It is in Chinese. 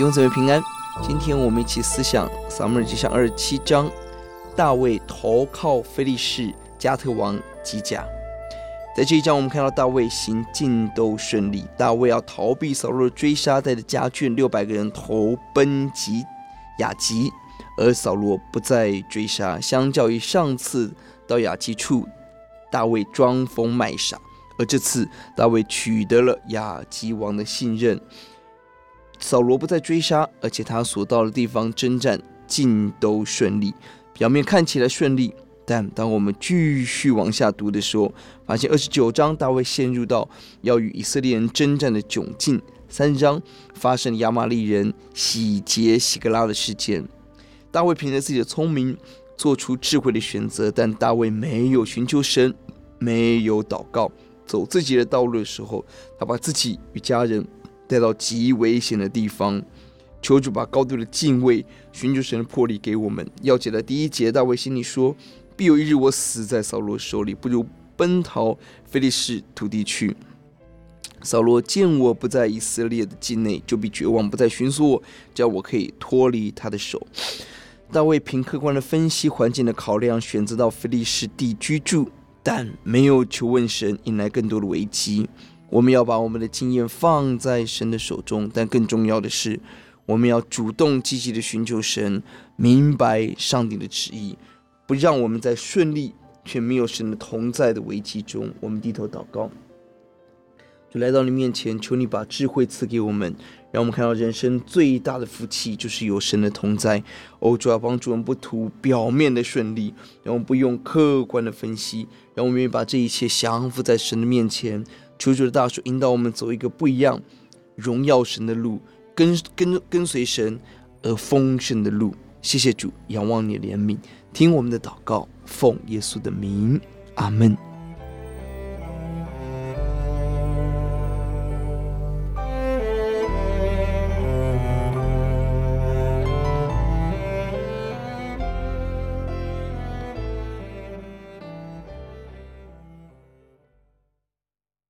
弟兄姊妹平安，今天我们一起思想撒母耳记上二十七章，大卫投靠非利士加特王吉甲。在这一章，我们看到大卫行进都顺利，大卫要逃避扫罗追杀，带着家眷六百个人投奔吉雅吉，而扫罗不再追杀。相较于上次到雅吉处，大卫装疯卖傻，而这次大卫取得了雅吉王的信任。扫罗不再追杀，而且他所到的地方征战尽都顺利。表面看起来顺利，但当我们继续往下读的时候，发现二十九章大卫陷入到要与以色列人征战的窘境。三章发生亚玛力人洗劫西格拉的事件。大卫凭着自己的聪明做出智慧的选择，但大卫没有寻求神，没有祷告，走自己的道路的时候，他把自己与家人。带到极危险的地方，求主把高度的敬畏、寻求神的魄力给我们。要解的第一节，大卫心里说：“必有一日我死在扫罗手里，不如奔逃非利士土地去。”扫罗见我不在以色列的境内，就必绝望，不再寻索我，叫我可以脱离他的手。大卫凭客观的分析、环境的考量，选择到非利士地居住，但没有求问神，引来更多的危机。我们要把我们的经验放在神的手中，但更重要的是，我们要主动积极的寻求神，明白上帝的旨意，不让我们在顺利却没有神的同在的危机中。我们低头祷告，就来到你面前，求你把智慧赐给我们，让我们看到人生最大的福气就是有神的同在。哦，主要帮助我们不图表面的顺利，让我们不用客观的分析，让我们愿意把这一切降服在神的面前。求主的大手引导我们走一个不一样、荣耀神的路，跟跟跟随神而丰盛的路。谢谢主，仰望你怜悯，听我们的祷告，奉耶稣的名，阿门。